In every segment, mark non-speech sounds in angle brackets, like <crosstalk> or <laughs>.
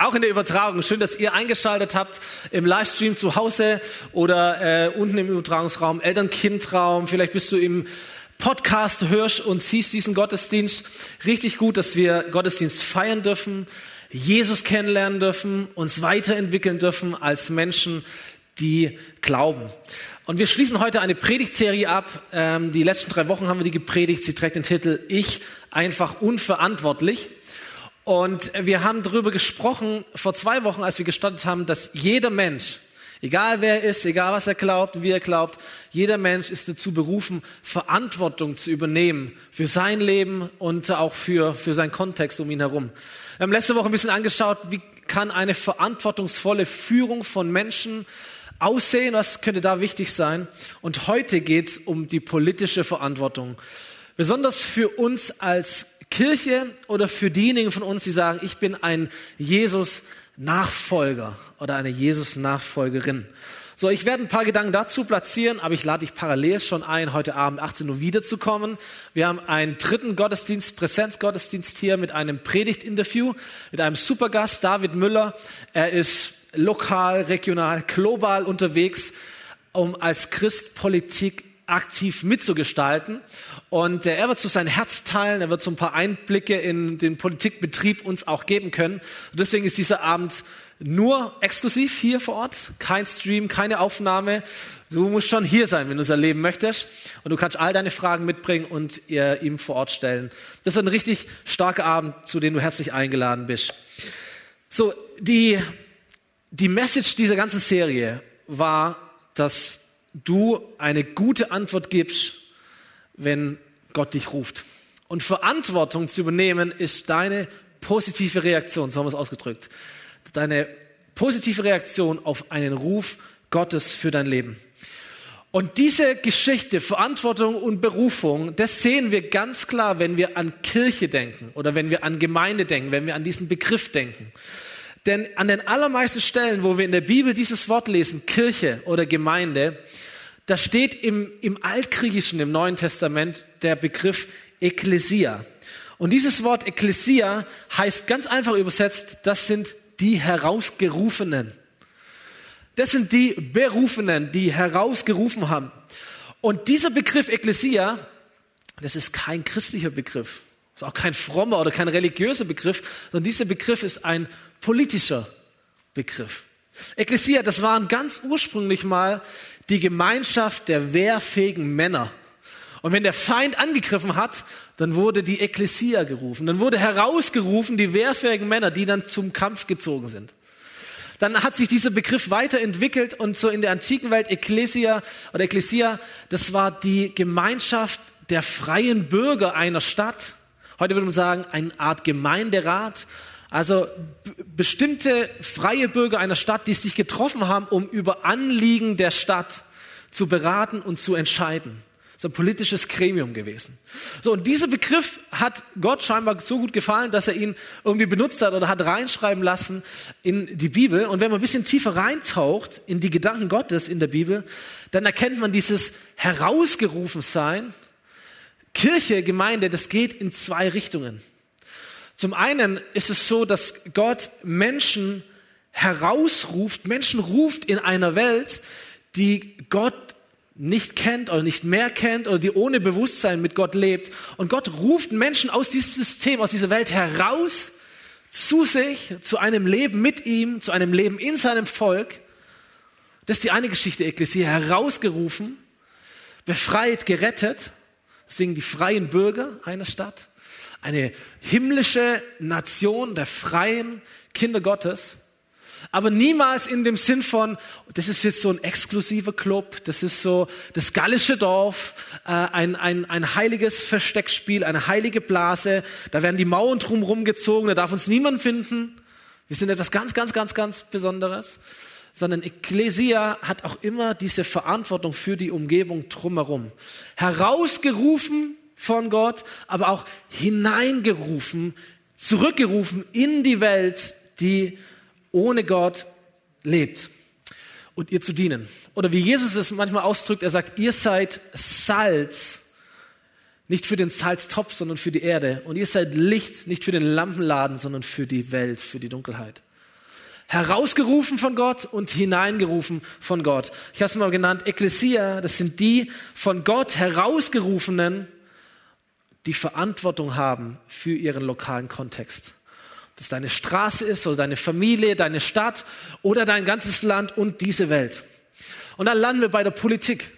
Auch in der Übertragung. Schön, dass ihr eingeschaltet habt im Livestream zu Hause oder äh, unten im Übertragungsraum, Eltern-Kind-Raum. Vielleicht bist du im Podcast, hörst und siehst diesen Gottesdienst. Richtig gut, dass wir Gottesdienst feiern dürfen, Jesus kennenlernen dürfen, uns weiterentwickeln dürfen als Menschen, die glauben. Und wir schließen heute eine Predigtserie ab. Ähm, die letzten drei Wochen haben wir die gepredigt. Sie trägt den Titel Ich einfach unverantwortlich. Und wir haben darüber gesprochen vor zwei Wochen, als wir gestartet haben, dass jeder Mensch, egal wer er ist, egal was er glaubt, wie er glaubt, jeder Mensch ist dazu berufen, Verantwortung zu übernehmen für sein Leben und auch für, für seinen Kontext um ihn herum. Wir haben letzte Woche ein bisschen angeschaut, wie kann eine verantwortungsvolle Führung von Menschen aussehen, was könnte da wichtig sein. Und heute geht es um die politische Verantwortung. Besonders für uns als Kirche oder für diejenigen von uns, die sagen, ich bin ein Jesus-Nachfolger oder eine Jesus-Nachfolgerin. So, ich werde ein paar Gedanken dazu platzieren, aber ich lade dich parallel schon ein, heute Abend 18 Uhr wiederzukommen. Wir haben einen dritten Gottesdienst, Präsenzgottesdienst hier mit einem Predigtinterview mit einem Supergast, David Müller. Er ist lokal, regional, global unterwegs, um als Christ Politik aktiv mitzugestalten. Und äh, er wird so sein Herz teilen, er wird so ein paar Einblicke in den Politikbetrieb uns auch geben können. Und deswegen ist dieser Abend nur exklusiv hier vor Ort, kein Stream, keine Aufnahme. Du musst schon hier sein, wenn du es erleben möchtest. Und du kannst all deine Fragen mitbringen und ihr ihm vor Ort stellen. Das ist ein richtig starker Abend, zu dem du herzlich eingeladen bist. So, die, die Message dieser ganzen Serie war, dass du eine gute Antwort gibst, wenn Gott dich ruft. Und Verantwortung zu übernehmen ist deine positive Reaktion, so haben wir es ausgedrückt. Deine positive Reaktion auf einen Ruf Gottes für dein Leben. Und diese Geschichte, Verantwortung und Berufung, das sehen wir ganz klar, wenn wir an Kirche denken oder wenn wir an Gemeinde denken, wenn wir an diesen Begriff denken. Denn an den allermeisten Stellen, wo wir in der Bibel dieses Wort lesen, Kirche oder Gemeinde, da steht im, im Altgriechischen, im Neuen Testament, der Begriff Ekklesia. Und dieses Wort Ekklesia heißt ganz einfach übersetzt, das sind die Herausgerufenen. Das sind die Berufenen, die herausgerufen haben. Und dieser Begriff Ekklesia, das ist kein christlicher Begriff. Das ist auch kein frommer oder kein religiöser Begriff, sondern dieser Begriff ist ein politischer Begriff. Ekklesia, das waren ganz ursprünglich mal die Gemeinschaft der wehrfähigen Männer. Und wenn der Feind angegriffen hat, dann wurde die Ekklesia gerufen. Dann wurde herausgerufen die wehrfähigen Männer, die dann zum Kampf gezogen sind. Dann hat sich dieser Begriff weiterentwickelt und so in der antiken Welt Ekklesia oder Ekklesia, das war die Gemeinschaft der freien Bürger einer Stadt. Heute würde man sagen, eine Art Gemeinderat also bestimmte freie Bürger einer Stadt, die sich getroffen haben, um über Anliegen der Stadt zu beraten und zu entscheiden. Das ist ein politisches Gremium gewesen. So, und dieser Begriff hat Gott scheinbar so gut gefallen, dass er ihn irgendwie benutzt hat oder hat reinschreiben lassen in die Bibel. Und wenn man ein bisschen tiefer reintaucht in die Gedanken Gottes in der Bibel, dann erkennt man dieses Herausgerufensein. Kirche, Gemeinde, das geht in zwei Richtungen. Zum einen ist es so, dass Gott Menschen herausruft, Menschen ruft in einer Welt, die Gott nicht kennt oder nicht mehr kennt oder die ohne Bewusstsein mit Gott lebt. Und Gott ruft Menschen aus diesem System, aus dieser Welt heraus zu sich, zu einem Leben mit ihm, zu einem Leben in seinem Volk. Das ist die eine Geschichte, Ekklesia, herausgerufen, befreit, gerettet. Deswegen die freien Bürger einer Stadt eine himmlische Nation der freien Kinder Gottes, aber niemals in dem Sinn von, das ist jetzt so ein exklusiver Club, das ist so das gallische Dorf, äh, ein, ein, ein heiliges Versteckspiel, eine heilige Blase, da werden die Mauern drumherum gezogen, da darf uns niemand finden. Wir sind etwas ganz, ganz, ganz, ganz Besonderes. Sondern Ecclesia hat auch immer diese Verantwortung für die Umgebung drumherum. Herausgerufen von Gott, aber auch hineingerufen, zurückgerufen in die Welt, die ohne Gott lebt und ihr zu dienen. Oder wie Jesus es manchmal ausdrückt, er sagt, ihr seid Salz, nicht für den Salztopf, sondern für die Erde. Und ihr seid Licht, nicht für den Lampenladen, sondern für die Welt, für die Dunkelheit. Herausgerufen von Gott und hineingerufen von Gott. Ich habe es mal genannt, Ekklesia, das sind die von Gott herausgerufenen, die Verantwortung haben für ihren lokalen Kontext. Ob das deine Straße ist oder deine Familie, deine Stadt oder dein ganzes Land und diese Welt. Und dann landen wir bei der Politik.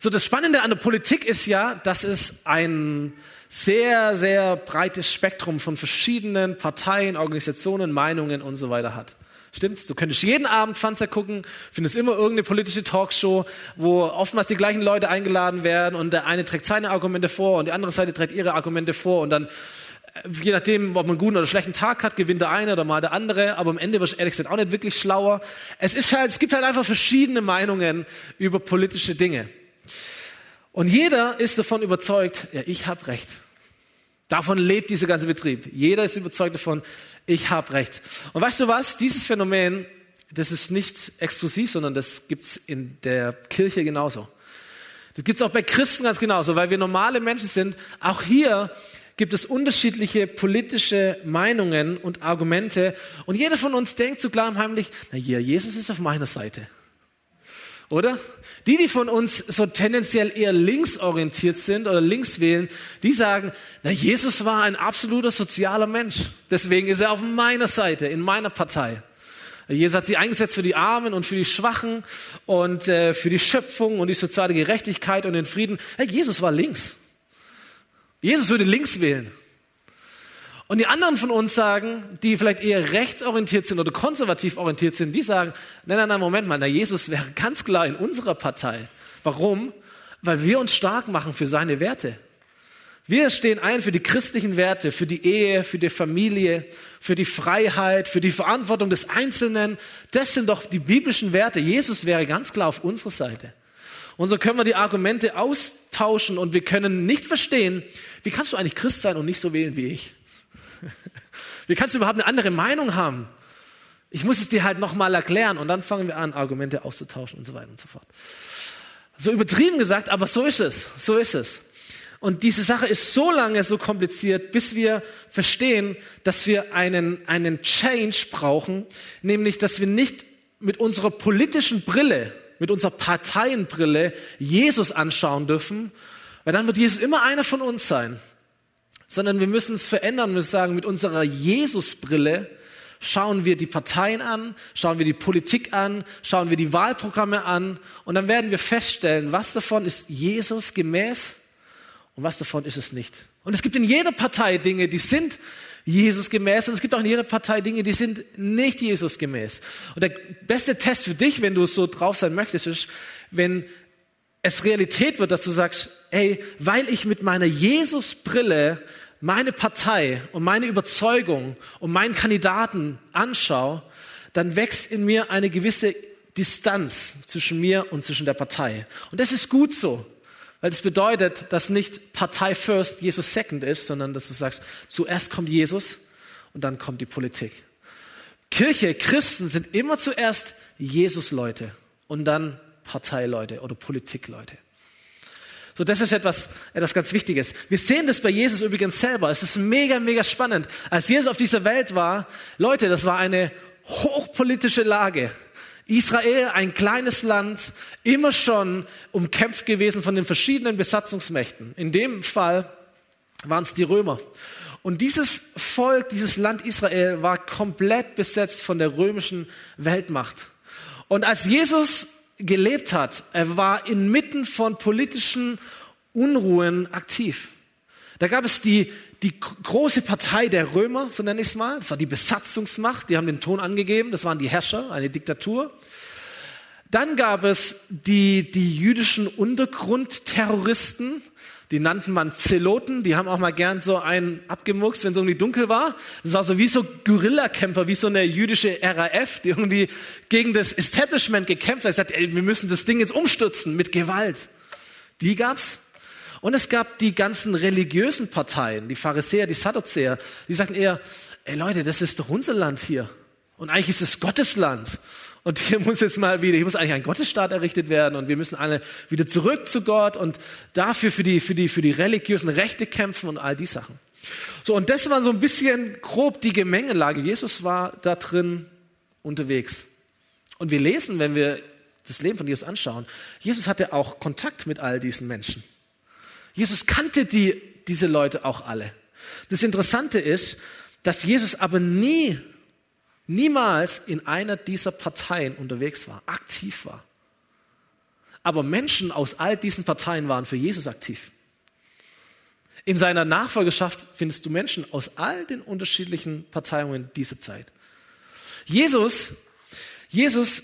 So, das Spannende an der Politik ist ja, dass es ein sehr, sehr breites Spektrum von verschiedenen Parteien, Organisationen, Meinungen und so weiter hat. Stimmt's? Du könntest jeden Abend Fernseher gucken, findest immer irgendeine politische Talkshow, wo oftmals die gleichen Leute eingeladen werden und der eine trägt seine Argumente vor und die andere Seite trägt ihre Argumente vor und dann, äh, je nachdem, ob man einen guten oder schlechten Tag hat, gewinnt der eine oder mal der andere, aber am Ende wirst du ehrlich gesagt auch nicht wirklich schlauer. Es ist halt, es gibt halt einfach verschiedene Meinungen über politische Dinge. Und jeder ist davon überzeugt, ja, ich habe Recht. Davon lebt dieser ganze Betrieb. Jeder ist überzeugt davon, ich habe Recht. Und weißt du was? Dieses Phänomen, das ist nicht exklusiv, sondern das gibt's in der Kirche genauso. Das gibt's auch bei Christen ganz genauso, weil wir normale Menschen sind. Auch hier gibt es unterschiedliche politische Meinungen und Argumente. Und jeder von uns denkt so klar heimlich, na ja, Jesus ist auf meiner Seite. Oder? Die, die von uns so tendenziell eher linksorientiert sind oder links wählen, die sagen, na, Jesus war ein absoluter sozialer Mensch. Deswegen ist er auf meiner Seite, in meiner Partei. Jesus hat sie eingesetzt für die Armen und für die Schwachen und äh, für die Schöpfung und die soziale Gerechtigkeit und den Frieden. Hey, Jesus war links. Jesus würde links wählen. Und die anderen von uns sagen, die vielleicht eher rechtsorientiert sind oder konservativ orientiert sind, die sagen, nein, nein, nein, Moment mal, na, Jesus wäre ganz klar in unserer Partei. Warum? Weil wir uns stark machen für seine Werte. Wir stehen ein für die christlichen Werte, für die Ehe, für die Familie, für die Freiheit, für die Verantwortung des Einzelnen. Das sind doch die biblischen Werte. Jesus wäre ganz klar auf unserer Seite. Und so können wir die Argumente austauschen und wir können nicht verstehen, wie kannst du eigentlich Christ sein und nicht so wählen wie ich? <laughs> Wie kannst du überhaupt eine andere Meinung haben? Ich muss es dir halt nochmal erklären und dann fangen wir an, Argumente auszutauschen und so weiter und so fort. So übertrieben gesagt, aber so ist es. So ist es. Und diese Sache ist so lange so kompliziert, bis wir verstehen, dass wir einen, einen Change brauchen, nämlich, dass wir nicht mit unserer politischen Brille, mit unserer Parteienbrille Jesus anschauen dürfen, weil dann wird Jesus immer einer von uns sein sondern wir müssen es verändern. Wir müssen sagen, mit unserer Jesusbrille schauen wir die Parteien an, schauen wir die Politik an, schauen wir die Wahlprogramme an und dann werden wir feststellen, was davon ist Jesus gemäß und was davon ist es nicht. Und es gibt in jeder Partei Dinge, die sind Jesus gemäß und es gibt auch in jeder Partei Dinge, die sind nicht Jesus gemäß. Und der beste Test für dich, wenn du so drauf sein möchtest, ist, wenn es Realität wird, dass du sagst, hey, weil ich mit meiner Jesusbrille meine Partei und meine Überzeugung und meinen Kandidaten anschaue, dann wächst in mir eine gewisse Distanz zwischen mir und zwischen der Partei. Und das ist gut so, weil das bedeutet, dass nicht Partei first, Jesus second ist, sondern dass du sagst, zuerst kommt Jesus und dann kommt die Politik. Kirche, Christen sind immer zuerst Jesus-Leute und dann Parteileute oder Politikleute. So, das ist etwas, etwas ganz Wichtiges. Wir sehen das bei Jesus übrigens selber. Es ist mega, mega spannend. Als Jesus auf dieser Welt war, Leute, das war eine hochpolitische Lage. Israel, ein kleines Land, immer schon umkämpft gewesen von den verschiedenen Besatzungsmächten. In dem Fall waren es die Römer. Und dieses Volk, dieses Land Israel war komplett besetzt von der römischen Weltmacht. Und als Jesus gelebt hat. Er war inmitten von politischen Unruhen aktiv. Da gab es die, die große Partei der Römer, so nenne ich es mal. Das war die Besatzungsmacht, die haben den Ton angegeben. Das waren die Herrscher, eine Diktatur. Dann gab es die, die jüdischen Untergrundterroristen, die nannten man Zeloten, die haben auch mal gern so einen abgemuckst, wenn es irgendwie dunkel war. Das war so wie so Guerillakämpfer, wie so eine jüdische RAF, die irgendwie gegen das Establishment gekämpft hat. gesagt, ey, wir müssen das Ding jetzt umstürzen mit Gewalt. Die gab's. Und es gab die ganzen religiösen Parteien, die Pharisäer, die Sadduzäer, die sagten eher, ey Leute, das ist doch unser Land hier. Und eigentlich ist es Gottes Land. Und hier muss jetzt mal wieder, hier muss eigentlich ein Gottesstaat errichtet werden und wir müssen alle wieder zurück zu Gott und dafür für die, für die, für die religiösen Rechte kämpfen und all die Sachen. So, und das war so ein bisschen grob die Gemengelage. Jesus war da drin unterwegs. Und wir lesen, wenn wir das Leben von Jesus anschauen, Jesus hatte auch Kontakt mit all diesen Menschen. Jesus kannte die, diese Leute auch alle. Das Interessante ist, dass Jesus aber nie, niemals in einer dieser Parteien unterwegs war, aktiv war. Aber Menschen aus all diesen Parteien waren für Jesus aktiv. In seiner Nachfolgerschaft findest du Menschen aus all den unterschiedlichen Parteiungen dieser Zeit. Jesus, Jesus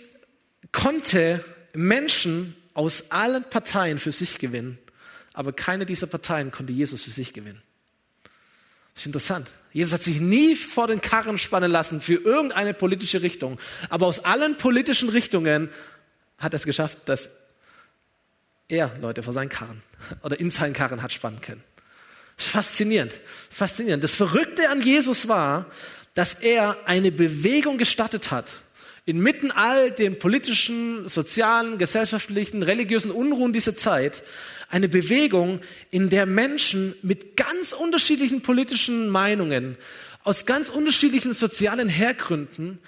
konnte Menschen aus allen Parteien für sich gewinnen, aber keine dieser Parteien konnte Jesus für sich gewinnen. Das ist interessant. Jesus hat sich nie vor den Karren spannen lassen für irgendeine politische Richtung, aber aus allen politischen Richtungen hat er es geschafft, dass er Leute vor seinen Karren oder in seinen Karren hat spannen können. Faszinierend, faszinierend. Das Verrückte an Jesus war, dass er eine Bewegung gestartet hat, inmitten all den politischen, sozialen, gesellschaftlichen, religiösen Unruhen dieser Zeit, eine Bewegung, in der Menschen mit ganz unterschiedlichen politischen Meinungen, aus ganz unterschiedlichen sozialen Hergründen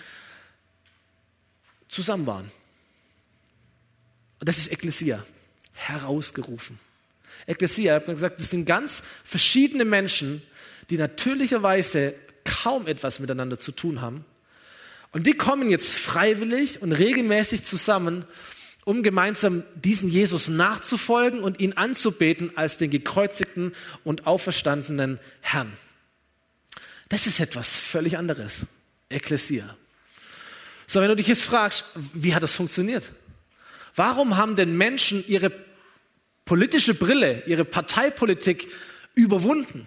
zusammen waren. Und das ist Ekklesia, herausgerufen. Ekklesia, ich habe gesagt, das sind ganz verschiedene Menschen, die natürlicherweise kaum etwas miteinander zu tun haben. Und die kommen jetzt freiwillig und regelmäßig zusammen, um gemeinsam diesen Jesus nachzufolgen und ihn anzubeten als den gekreuzigten und auferstandenen Herrn. Das ist etwas völlig anderes. Ekklesia. So, wenn du dich jetzt fragst, wie hat das funktioniert? Warum haben denn Menschen ihre politische Brille, ihre Parteipolitik überwunden,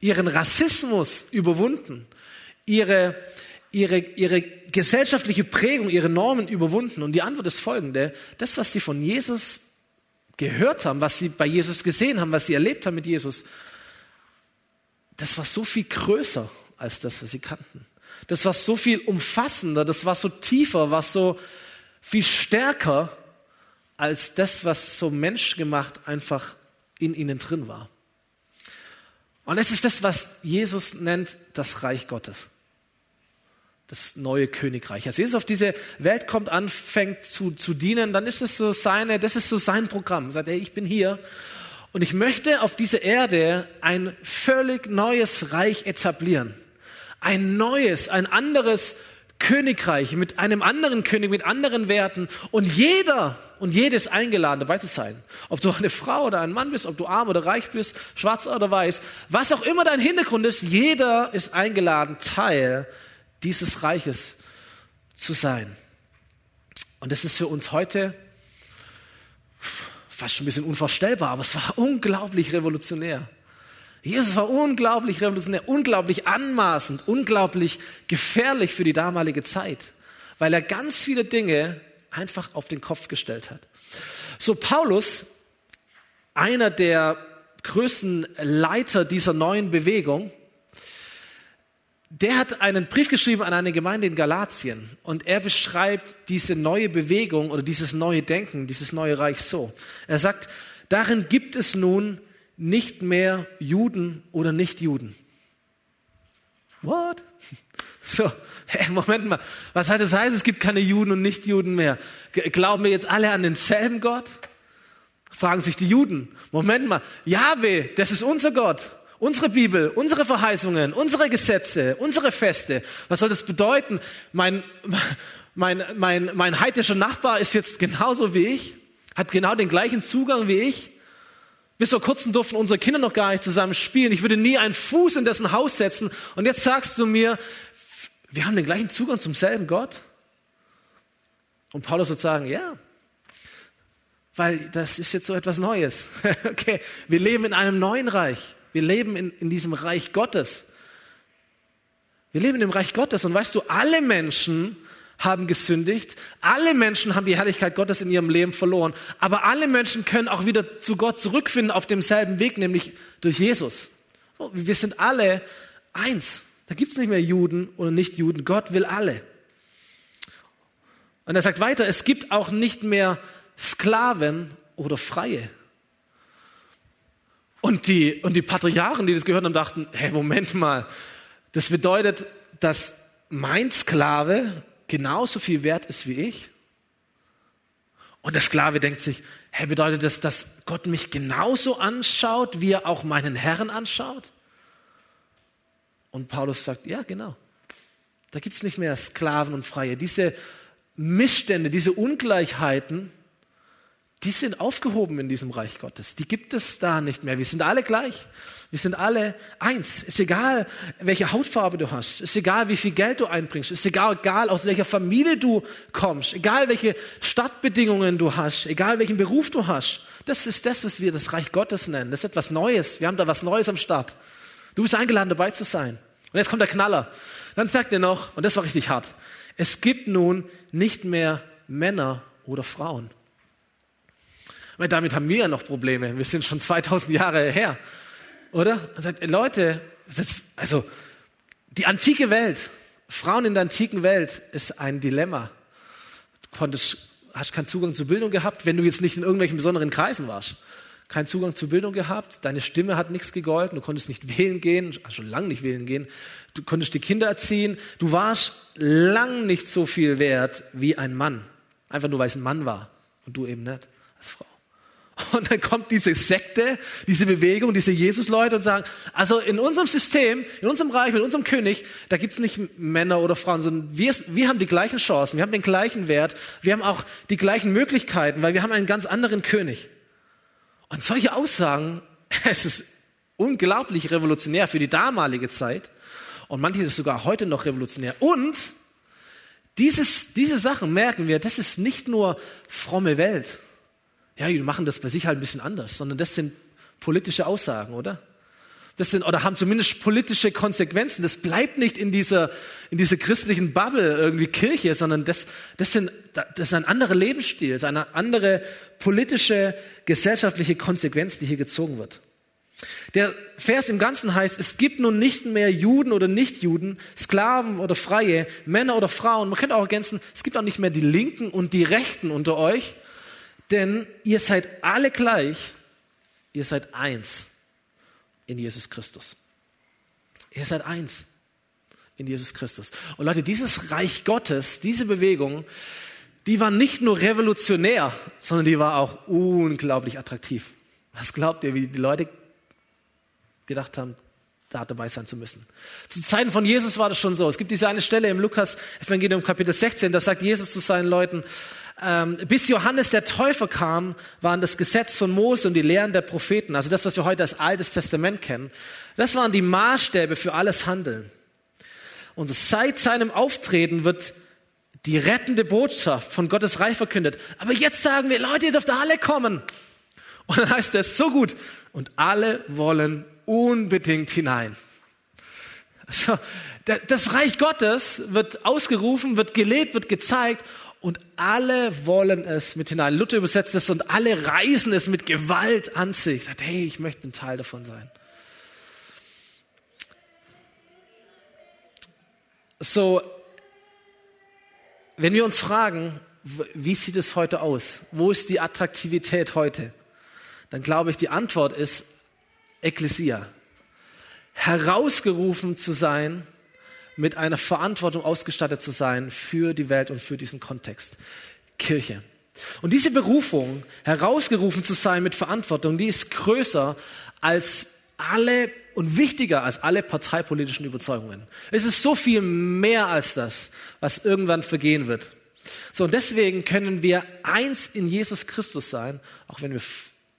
ihren Rassismus überwunden, ihre, ihre, ihre gesellschaftliche Prägung, ihre Normen überwunden. Und die Antwort ist folgende. Das, was sie von Jesus gehört haben, was sie bei Jesus gesehen haben, was sie erlebt haben mit Jesus, das war so viel größer als das, was sie kannten. Das war so viel umfassender, das war so tiefer, war so viel stärker als das, was so menschgemacht einfach in ihnen drin war. Und es ist das, was Jesus nennt, das Reich Gottes. Das neue Königreich. Als Jesus auf diese Welt kommt, anfängt zu, zu dienen, dann ist es so seine, das ist so sein Programm. Er sagt, hey, ich bin hier und ich möchte auf dieser Erde ein völlig neues Reich etablieren. Ein neues, ein anderes Königreich mit einem anderen König, mit anderen Werten. Und jeder und jedes eingeladen, dabei zu sein. Ob du eine Frau oder ein Mann bist, ob du arm oder reich bist, schwarz oder weiß, was auch immer dein Hintergrund ist, jeder ist eingeladen, Teil dieses Reiches zu sein. Und das ist für uns heute fast schon ein bisschen unvorstellbar, aber es war unglaublich revolutionär. Jesus war unglaublich revolutionär, unglaublich anmaßend, unglaublich gefährlich für die damalige Zeit, weil er ganz viele Dinge einfach auf den Kopf gestellt hat. So Paulus, einer der größten Leiter dieser neuen Bewegung, der hat einen Brief geschrieben an eine Gemeinde in Galatien und er beschreibt diese neue Bewegung oder dieses neue Denken, dieses neue Reich so. Er sagt, darin gibt es nun nicht mehr Juden oder Nichtjuden. What? <laughs> So, <laughs> hey, Moment mal. Was hat das heißt, es gibt keine Juden und Nichtjuden mehr? Glauben wir jetzt alle an denselben Gott? Fragen sich die Juden. Moment mal. Jahwe, das ist unser Gott. Unsere Bibel, unsere Verheißungen, unsere Gesetze, unsere Feste. Was soll das bedeuten? Mein, mein, mein, mein heidnischer Nachbar ist jetzt genauso wie ich, hat genau den gleichen Zugang wie ich. Bis vor kurzem durften unsere Kinder noch gar nicht zusammen spielen. Ich würde nie einen Fuß in dessen Haus setzen. Und jetzt sagst du mir, wir haben den gleichen Zugang zum selben Gott? Und Paulus wird sagen, ja, weil das ist jetzt so etwas Neues. <laughs> okay, wir leben in einem neuen Reich. Wir leben in, in diesem Reich Gottes. Wir leben im Reich Gottes. Und weißt du, alle Menschen haben gesündigt. Alle Menschen haben die Herrlichkeit Gottes in ihrem Leben verloren. Aber alle Menschen können auch wieder zu Gott zurückfinden auf demselben Weg, nämlich durch Jesus. Wir sind alle eins. Da gibt es nicht mehr Juden oder Nicht-Juden. Gott will alle. Und er sagt weiter, es gibt auch nicht mehr Sklaven oder Freie. Und die, und die Patriarchen, die das gehört haben, dachten, hey, Moment mal, das bedeutet, dass mein Sklave genauso viel wert ist wie ich? Und der Sklave denkt sich, hey, bedeutet das, dass Gott mich genauso anschaut, wie er auch meinen Herrn anschaut? Und Paulus sagt, ja, genau. Da gibt es nicht mehr Sklaven und Freie. Diese Missstände, diese Ungleichheiten, die sind aufgehoben in diesem Reich Gottes. Die gibt es da nicht mehr. Wir sind alle gleich. Wir sind alle eins. Ist egal, welche Hautfarbe du hast. Ist egal, wie viel Geld du einbringst. Ist egal, egal aus welcher Familie du kommst. Egal, welche Stadtbedingungen du hast. Egal, welchen Beruf du hast. Das ist das, was wir das Reich Gottes nennen. Das ist etwas Neues. Wir haben da was Neues am Start. Du bist eingeladen, dabei zu sein. Und jetzt kommt der Knaller. Dann sagt er noch, und das war richtig hart, es gibt nun nicht mehr Männer oder Frauen. Weil damit haben wir ja noch Probleme. Wir sind schon 2000 Jahre her. Oder? Er sagt, Leute, das, also die antike Welt, Frauen in der antiken Welt ist ein Dilemma. Du konntest, hast keinen Zugang zur Bildung gehabt, wenn du jetzt nicht in irgendwelchen besonderen Kreisen warst. Keinen Zugang zur Bildung gehabt, deine Stimme hat nichts gegolten, du konntest nicht wählen gehen, hast schon lange nicht wählen gehen, du konntest die Kinder erziehen, du warst lang nicht so viel wert wie ein Mann. Einfach nur, weil es ein Mann war und du eben nicht als Frau. Und dann kommt diese Sekte, diese Bewegung, diese Jesus-Leute und sagen, also in unserem System, in unserem Reich, mit unserem König, da gibt's nicht Männer oder Frauen, sondern wir, wir haben die gleichen Chancen, wir haben den gleichen Wert, wir haben auch die gleichen Möglichkeiten, weil wir haben einen ganz anderen König. Und solche Aussagen, <laughs> es ist unglaublich revolutionär für die damalige Zeit und manches ist sogar heute noch revolutionär. Und dieses, diese Sachen merken wir, das ist nicht nur fromme Welt, ja, die machen das bei sich halt ein bisschen anders, sondern das sind politische Aussagen, oder? Das sind, oder haben zumindest politische Konsequenzen. Das bleibt nicht in dieser, in dieser christlichen Bubble irgendwie Kirche, sondern das, das sind, das ist ein anderer Lebensstil, das ist eine andere politische, gesellschaftliche Konsequenz, die hier gezogen wird. Der Vers im Ganzen heißt, es gibt nun nicht mehr Juden oder Nichtjuden, Sklaven oder Freie, Männer oder Frauen. Man könnte auch ergänzen, es gibt auch nicht mehr die Linken und die Rechten unter euch, denn ihr seid alle gleich, ihr seid eins in Jesus Christus. Ihr seid eins in Jesus Christus. Und Leute, dieses Reich Gottes, diese Bewegung, die war nicht nur revolutionär, sondern die war auch unglaublich attraktiv. Was glaubt ihr, wie die Leute gedacht haben, da dabei sein zu müssen. Zu Zeiten von Jesus war das schon so. Es gibt diese eine Stelle im Lukas Evangelium Kapitel 16, da sagt Jesus zu seinen Leuten, ähm, bis Johannes der Täufer kam, waren das Gesetz von Mose und die Lehren der Propheten, also das, was wir heute als Altes Testament kennen, das waren die Maßstäbe für alles Handeln. Und seit seinem Auftreten wird die rettende Botschaft von Gottes Reich verkündet. Aber jetzt sagen wir, Leute, ihr dürft alle kommen. Und dann heißt es so gut. Und alle wollen unbedingt hinein. So, das Reich Gottes wird ausgerufen, wird gelebt, wird gezeigt und alle wollen es mit hinein. Luther übersetzt es und alle reißen es mit Gewalt an sich. Sagt, hey, ich möchte ein Teil davon sein. So, wenn wir uns fragen, wie sieht es heute aus? Wo ist die Attraktivität heute? Dann glaube ich, die Antwort ist Ekklesia. Herausgerufen zu sein mit einer Verantwortung ausgestattet zu sein für die Welt und für diesen Kontext. Kirche. Und diese Berufung, herausgerufen zu sein mit Verantwortung, die ist größer als alle und wichtiger als alle parteipolitischen Überzeugungen. Es ist so viel mehr als das, was irgendwann vergehen wird. So, und deswegen können wir eins in Jesus Christus sein, auch wenn wir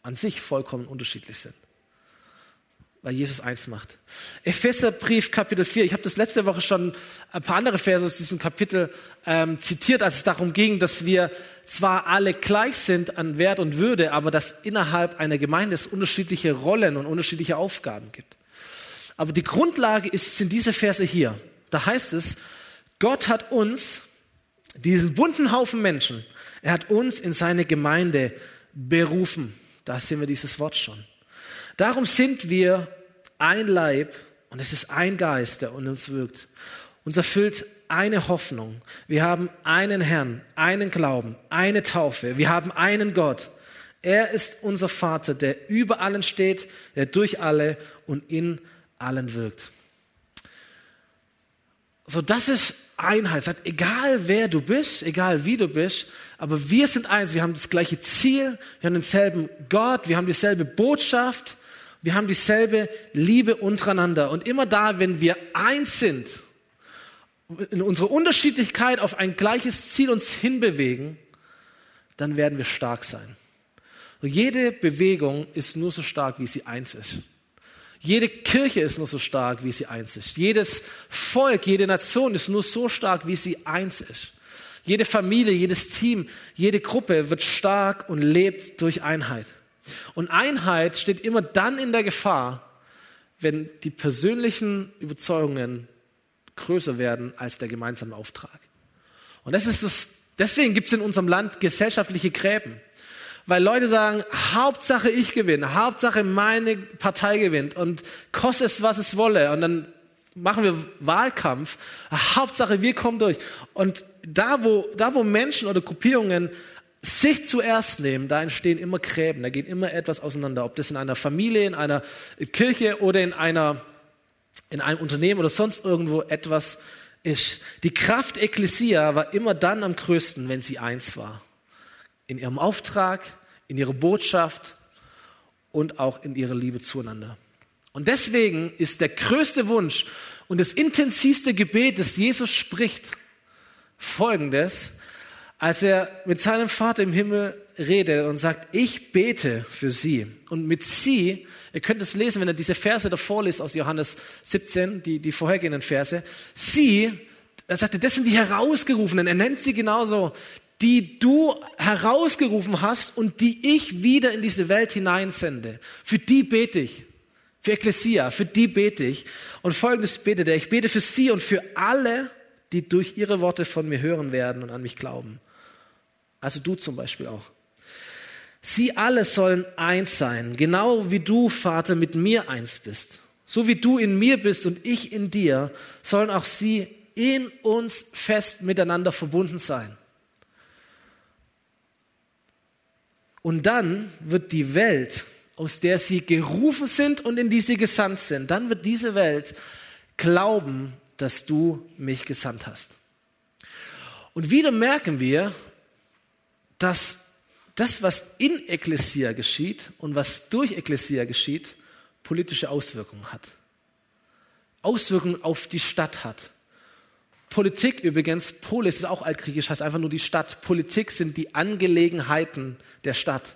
an sich vollkommen unterschiedlich sind weil Jesus eins macht. Epheserbrief Kapitel 4. Ich habe das letzte Woche schon ein paar andere Verse aus diesem Kapitel ähm, zitiert, als es darum ging, dass wir zwar alle gleich sind an Wert und Würde, aber dass innerhalb einer Gemeinde es unterschiedliche Rollen und unterschiedliche Aufgaben gibt. Aber die Grundlage ist, sind diese Verse hier. Da heißt es, Gott hat uns, diesen bunten Haufen Menschen, er hat uns in seine Gemeinde berufen. Da sehen wir dieses Wort schon. Darum sind wir ein Leib und es ist ein Geist, der in uns wirkt. Uns erfüllt eine Hoffnung. Wir haben einen Herrn, einen Glauben, eine Taufe. Wir haben einen Gott. Er ist unser Vater, der über allen steht, der durch alle und in allen wirkt. So, das ist Einheit. Sagt, egal wer du bist, egal wie du bist, aber wir sind eins. Wir haben das gleiche Ziel, wir haben denselben Gott, wir haben dieselbe Botschaft, wir haben dieselbe Liebe untereinander. Und immer da, wenn wir eins sind, in unserer Unterschiedlichkeit auf ein gleiches Ziel uns hinbewegen, dann werden wir stark sein. Jede Bewegung ist nur so stark, wie sie eins ist. Jede Kirche ist nur so stark, wie sie eins ist. Jedes Volk, jede Nation ist nur so stark, wie sie eins ist. Jede Familie, jedes Team, jede Gruppe wird stark und lebt durch Einheit. Und Einheit steht immer dann in der Gefahr, wenn die persönlichen Überzeugungen größer werden als der gemeinsame Auftrag. Und das ist das, deswegen gibt es in unserem Land gesellschaftliche Gräben weil Leute sagen, Hauptsache ich gewinne, Hauptsache meine Partei gewinnt und koste es, was es wolle. Und dann machen wir Wahlkampf. Hauptsache wir kommen durch. Und da, wo, da, wo Menschen oder Gruppierungen sich zuerst nehmen, da entstehen immer Gräben, da geht immer etwas auseinander. Ob das in einer Familie, in einer Kirche oder in einer, in einem Unternehmen oder sonst irgendwo etwas ist. Die Kraft Ekklesia war immer dann am größten, wenn sie eins war. In ihrem Auftrag, in ihre Botschaft und auch in ihre Liebe zueinander. Und deswegen ist der größte Wunsch und das intensivste Gebet, das Jesus spricht, folgendes, als er mit seinem Vater im Himmel redet und sagt, ich bete für sie. Und mit sie, ihr könnt es lesen, wenn ihr diese Verse davor liest aus Johannes 17, die, die vorhergehenden Verse, sie, er sagte, das sind die Herausgerufenen, er nennt sie genauso, die du herausgerufen hast und die ich wieder in diese Welt hineinsende. Für die bete ich. Für Ekklesia, für die bete ich. Und folgendes betet er. Ich bete für sie und für alle, die durch ihre Worte von mir hören werden und an mich glauben. Also du zum Beispiel auch. Sie alle sollen eins sein, genau wie du, Vater, mit mir eins bist. So wie du in mir bist und ich in dir, sollen auch sie in uns fest miteinander verbunden sein. Und dann wird die Welt, aus der sie gerufen sind und in die sie gesandt sind, dann wird diese Welt glauben, dass du mich gesandt hast. Und wieder merken wir, dass das, was in Ekklesia geschieht und was durch Ekklesia geschieht, politische Auswirkungen hat. Auswirkungen auf die Stadt hat. Politik übrigens, Polis ist auch altgriechisch, heißt einfach nur die Stadt. Politik sind die Angelegenheiten der Stadt.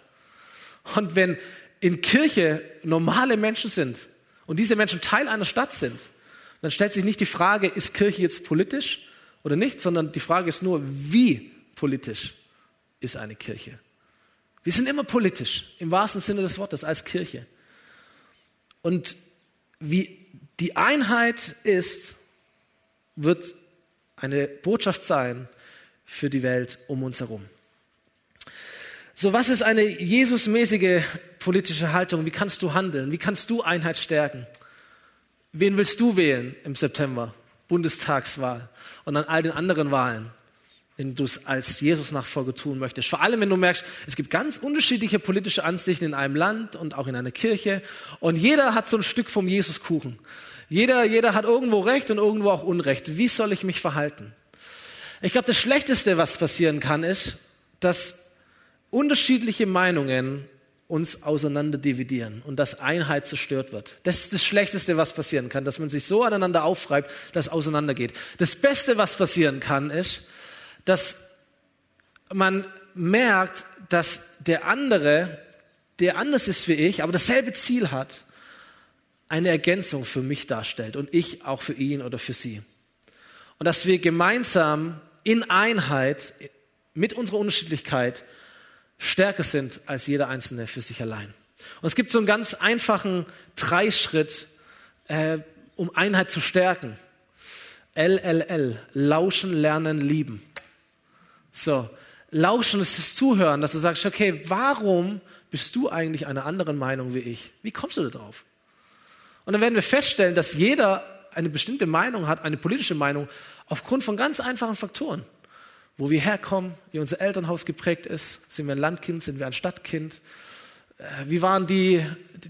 Und wenn in Kirche normale Menschen sind und diese Menschen Teil einer Stadt sind, dann stellt sich nicht die Frage, ist Kirche jetzt politisch oder nicht, sondern die Frage ist nur, wie politisch ist eine Kirche. Wir sind immer politisch, im wahrsten Sinne des Wortes, als Kirche. Und wie die Einheit ist, wird eine Botschaft sein für die Welt um uns herum. So, was ist eine Jesusmäßige politische Haltung? Wie kannst du handeln? Wie kannst du Einheit stärken? Wen willst du wählen im September? Bundestagswahl und an all den anderen Wahlen, wenn du es als Jesus-Nachfolger tun möchtest. Vor allem, wenn du merkst, es gibt ganz unterschiedliche politische Ansichten in einem Land und auch in einer Kirche und jeder hat so ein Stück vom Jesuskuchen. Jeder, jeder hat irgendwo Recht und irgendwo auch Unrecht. Wie soll ich mich verhalten? Ich glaube, das Schlechteste, was passieren kann, ist, dass unterschiedliche Meinungen uns auseinander dividieren und dass Einheit zerstört wird. Das ist das Schlechteste, was passieren kann, dass man sich so aneinander aufreibt, dass es auseinandergeht. Das Beste, was passieren kann, ist, dass man merkt, dass der andere, der anders ist wie ich, aber dasselbe Ziel hat eine Ergänzung für mich darstellt und ich auch für ihn oder für sie. Und dass wir gemeinsam in Einheit mit unserer Unterschiedlichkeit stärker sind als jeder Einzelne für sich allein. Und es gibt so einen ganz einfachen Dreischritt, äh, um Einheit zu stärken. LLL, lauschen, lernen, lieben. So, lauschen ist das Zuhören, dass du sagst, okay, warum bist du eigentlich einer anderen Meinung wie ich? Wie kommst du da drauf? Und dann werden wir feststellen, dass jeder eine bestimmte Meinung hat, eine politische Meinung, aufgrund von ganz einfachen Faktoren. Wo wir herkommen, wie unser Elternhaus geprägt ist, sind wir ein Landkind, sind wir ein Stadtkind, äh, wie waren die,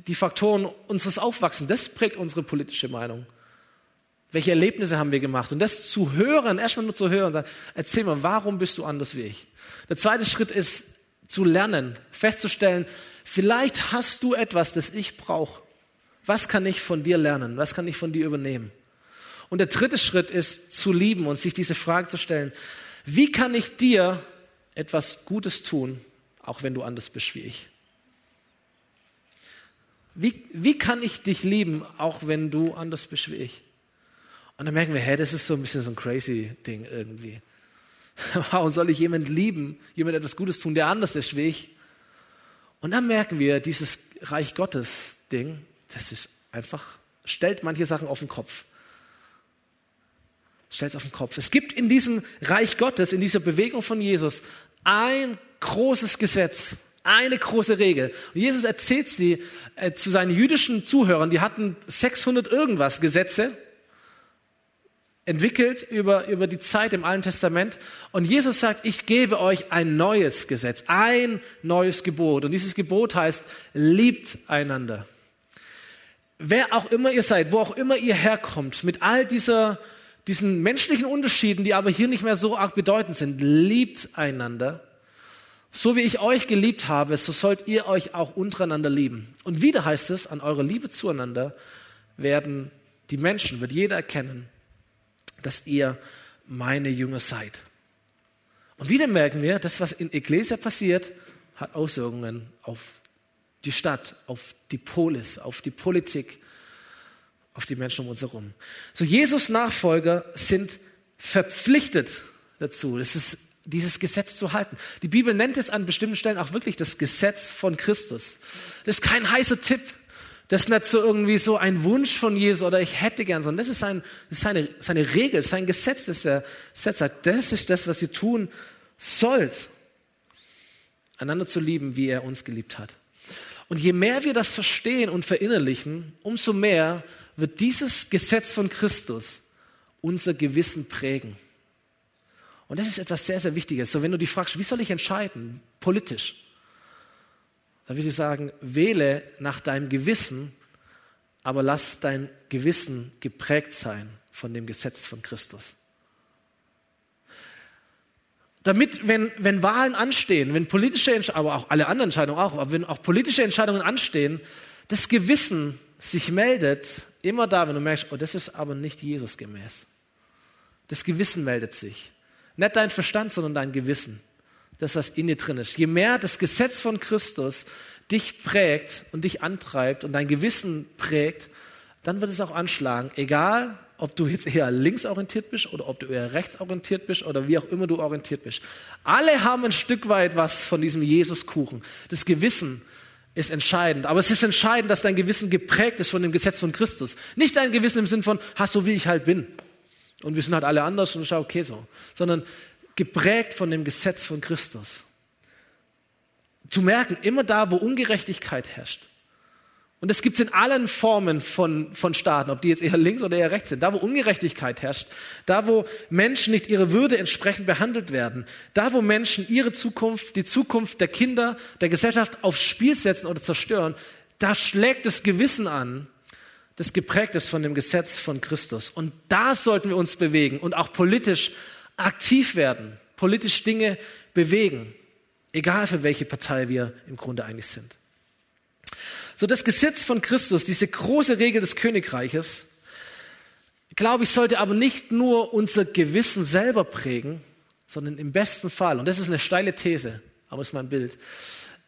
die Faktoren unseres Aufwachsens, das prägt unsere politische Meinung. Welche Erlebnisse haben wir gemacht? Und das zu hören, erstmal nur zu hören, sagen, erzähl mal, warum bist du anders wie ich? Der zweite Schritt ist zu lernen, festzustellen, vielleicht hast du etwas, das ich brauche. Was kann ich von dir lernen? Was kann ich von dir übernehmen? Und der dritte Schritt ist zu lieben und sich diese Frage zu stellen, wie kann ich dir etwas Gutes tun, auch wenn du anders bist wie ich? Wie, wie kann ich dich lieben, auch wenn du anders bist wie ich? Und dann merken wir, hey, das ist so ein bisschen so ein crazy Ding irgendwie. <laughs> Warum soll ich jemand lieben, jemand etwas Gutes tun, der anders ist wie ich? Und dann merken wir, dieses Reich Gottes Ding, das ist einfach, stellt manche Sachen auf den Kopf. Stellt es auf den Kopf. Es gibt in diesem Reich Gottes, in dieser Bewegung von Jesus, ein großes Gesetz, eine große Regel. Und Jesus erzählt sie äh, zu seinen jüdischen Zuhörern, die hatten 600 irgendwas Gesetze entwickelt über, über die Zeit im Alten Testament. Und Jesus sagt, ich gebe euch ein neues Gesetz, ein neues Gebot. Und dieses Gebot heißt, liebt einander. Wer auch immer ihr seid, wo auch immer ihr herkommt, mit all dieser, diesen menschlichen Unterschieden, die aber hier nicht mehr so arg bedeutend sind, liebt einander. So wie ich euch geliebt habe, so sollt ihr euch auch untereinander lieben. Und wieder heißt es, an eurer Liebe zueinander werden die Menschen, wird jeder erkennen, dass ihr meine Jünger seid. Und wieder merken wir, das, was in Ecclesia passiert, hat Auswirkungen auf die Stadt, auf die Polis, auf die Politik, auf die Menschen um uns herum. So Jesus Nachfolger sind verpflichtet dazu, das ist dieses Gesetz zu halten. Die Bibel nennt es an bestimmten Stellen auch wirklich das Gesetz von Christus. Das ist kein heißer Tipp. Das ist nicht so irgendwie so ein Wunsch von Jesus oder ich hätte gern, sondern das ist, sein, das ist seine, seine Regel, sein Gesetz, das er setzt. Das ist das, was ihr tun sollt. Einander zu lieben, wie er uns geliebt hat. Und je mehr wir das verstehen und verinnerlichen, umso mehr wird dieses Gesetz von Christus unser Gewissen prägen. Und das ist etwas sehr, sehr Wichtiges. So, wenn du dich fragst, wie soll ich entscheiden, politisch? Dann würde ich sagen, wähle nach deinem Gewissen, aber lass dein Gewissen geprägt sein von dem Gesetz von Christus. Damit, wenn, wenn Wahlen anstehen, wenn politische Entscheidungen, aber auch alle anderen Entscheidungen auch, aber wenn auch politische Entscheidungen anstehen, das Gewissen sich meldet, immer da, wenn du merkst, oh, das ist aber nicht Jesus gemäß. Das Gewissen meldet sich. Nicht dein Verstand, sondern dein Gewissen das, was in dir drin ist. Je mehr das Gesetz von Christus dich prägt und dich antreibt und dein Gewissen prägt, dann wird es auch anschlagen. Egal, ob du jetzt eher linksorientiert bist oder ob du eher rechtsorientiert bist oder wie auch immer du orientiert bist. Alle haben ein Stück weit was von diesem Jesuskuchen. Das Gewissen ist entscheidend. Aber es ist entscheidend, dass dein Gewissen geprägt ist von dem Gesetz von Christus. Nicht dein Gewissen im Sinn von, hast so wie ich halt bin. Und wir sind halt alle anders und schau okay so. Sondern geprägt von dem Gesetz von Christus. Zu merken, immer da, wo Ungerechtigkeit herrscht. Und das gibt es in allen Formen von, von Staaten, ob die jetzt eher links oder eher rechts sind. Da, wo Ungerechtigkeit herrscht, da, wo Menschen nicht ihrer Würde entsprechend behandelt werden, da, wo Menschen ihre Zukunft, die Zukunft der Kinder, der Gesellschaft aufs Spiel setzen oder zerstören, da schlägt das Gewissen an, das geprägt ist von dem Gesetz von Christus. Und da sollten wir uns bewegen und auch politisch aktiv werden, politisch Dinge bewegen, egal für welche Partei wir im Grunde eigentlich sind. So das Gesetz von Christus, diese große Regel des Königreiches, glaube ich, sollte aber nicht nur unser Gewissen selber prägen, sondern im besten Fall, und das ist eine steile These, aber ist mein Bild,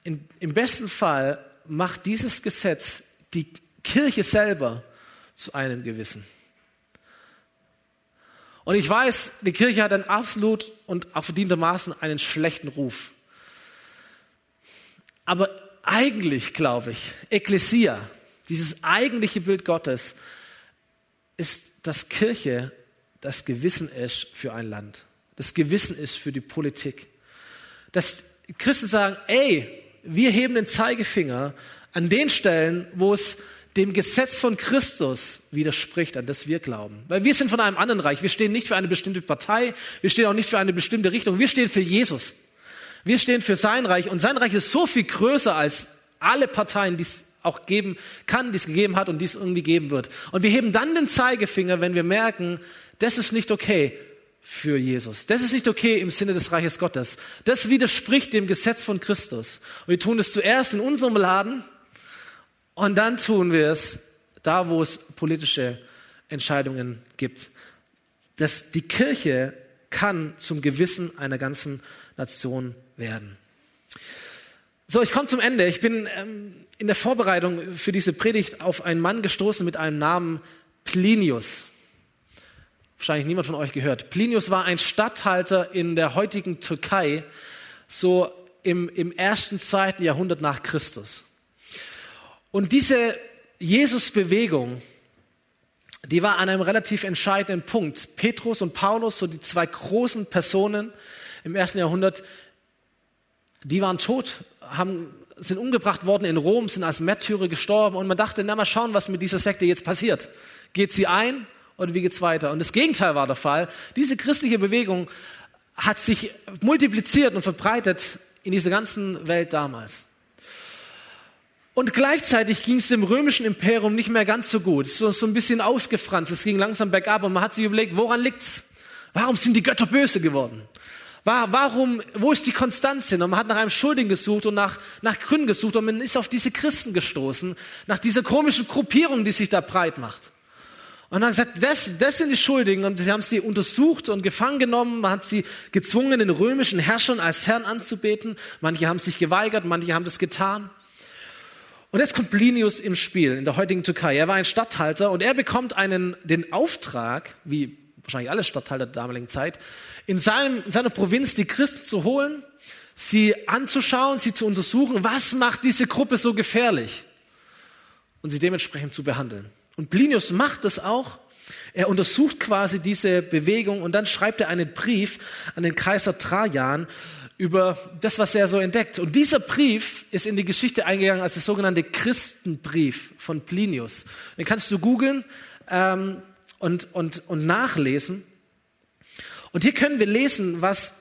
in, im besten Fall macht dieses Gesetz die Kirche selber zu einem Gewissen. Und ich weiß, die Kirche hat einen absolut und auch verdientermaßen einen schlechten Ruf. Aber eigentlich glaube ich, Ekklesia, dieses eigentliche Bild Gottes, ist, dass Kirche das Gewissen ist für ein Land. Das Gewissen ist für die Politik. Dass Christen sagen, ey, wir heben den Zeigefinger an den Stellen, wo es dem Gesetz von Christus widerspricht, an das wir glauben. Weil wir sind von einem anderen Reich. Wir stehen nicht für eine bestimmte Partei, wir stehen auch nicht für eine bestimmte Richtung, wir stehen für Jesus. Wir stehen für sein Reich und sein Reich ist so viel größer als alle Parteien, die es auch geben kann, die es gegeben hat und die es irgendwie geben wird. Und wir heben dann den Zeigefinger, wenn wir merken, das ist nicht okay für Jesus. Das ist nicht okay im Sinne des Reiches Gottes. Das widerspricht dem Gesetz von Christus. Und wir tun es zuerst in unserem Laden und dann tun wir es da, wo es politische Entscheidungen gibt. Dass die Kirche kann zum Gewissen einer ganzen Nation werden. So, ich komme zum Ende. Ich bin ähm, in der Vorbereitung für diese Predigt auf einen Mann gestoßen mit einem Namen Plinius. Wahrscheinlich niemand von euch gehört. Plinius war ein Statthalter in der heutigen Türkei, so im, im ersten, zweiten Jahrhundert nach Christus. Und diese Jesus-Bewegung, die war an einem relativ entscheidenden Punkt. Petrus und Paulus, so die zwei großen Personen im ersten Jahrhundert, die waren tot, haben, sind umgebracht worden in Rom, sind als Märtyrer gestorben und man dachte, na mal schauen, was mit dieser Sekte jetzt passiert. Geht sie ein oder wie geht's weiter? Und das Gegenteil war der Fall. Diese christliche Bewegung hat sich multipliziert und verbreitet in dieser ganzen Welt damals. Und gleichzeitig ging es dem römischen Imperium nicht mehr ganz so gut. So, so ein bisschen ausgefranst. Es ging langsam bergab und man hat sich überlegt, woran liegt's? Warum sind die Götter böse geworden? Warum, wo ist die Konstanz hin? Und man hat nach einem Schuldigen gesucht und nach, nach Gründen gesucht und man ist auf diese Christen gestoßen, nach dieser komischen Gruppierung, die sich da breit macht. Und dann gesagt, das, das sind die Schuldigen und sie haben sie untersucht und gefangen genommen. Man hat sie gezwungen, den römischen Herrschern als Herrn anzubeten. Manche haben sich geweigert, manche haben das getan. Und jetzt kommt Plinius im Spiel in der heutigen Türkei. Er war ein Statthalter und er bekommt einen, den Auftrag, wie wahrscheinlich alle Statthalter der damaligen Zeit, in, seinem, in seiner Provinz die Christen zu holen, sie anzuschauen, sie zu untersuchen, was macht diese Gruppe so gefährlich und sie dementsprechend zu behandeln. Und Plinius macht das auch. Er untersucht quasi diese Bewegung und dann schreibt er einen Brief an den Kaiser Trajan über das, was er so entdeckt. Und dieser Brief ist in die Geschichte eingegangen als der sogenannte Christenbrief von Plinius. Den kannst du googeln ähm, und, und, und nachlesen. Und hier können wir lesen, was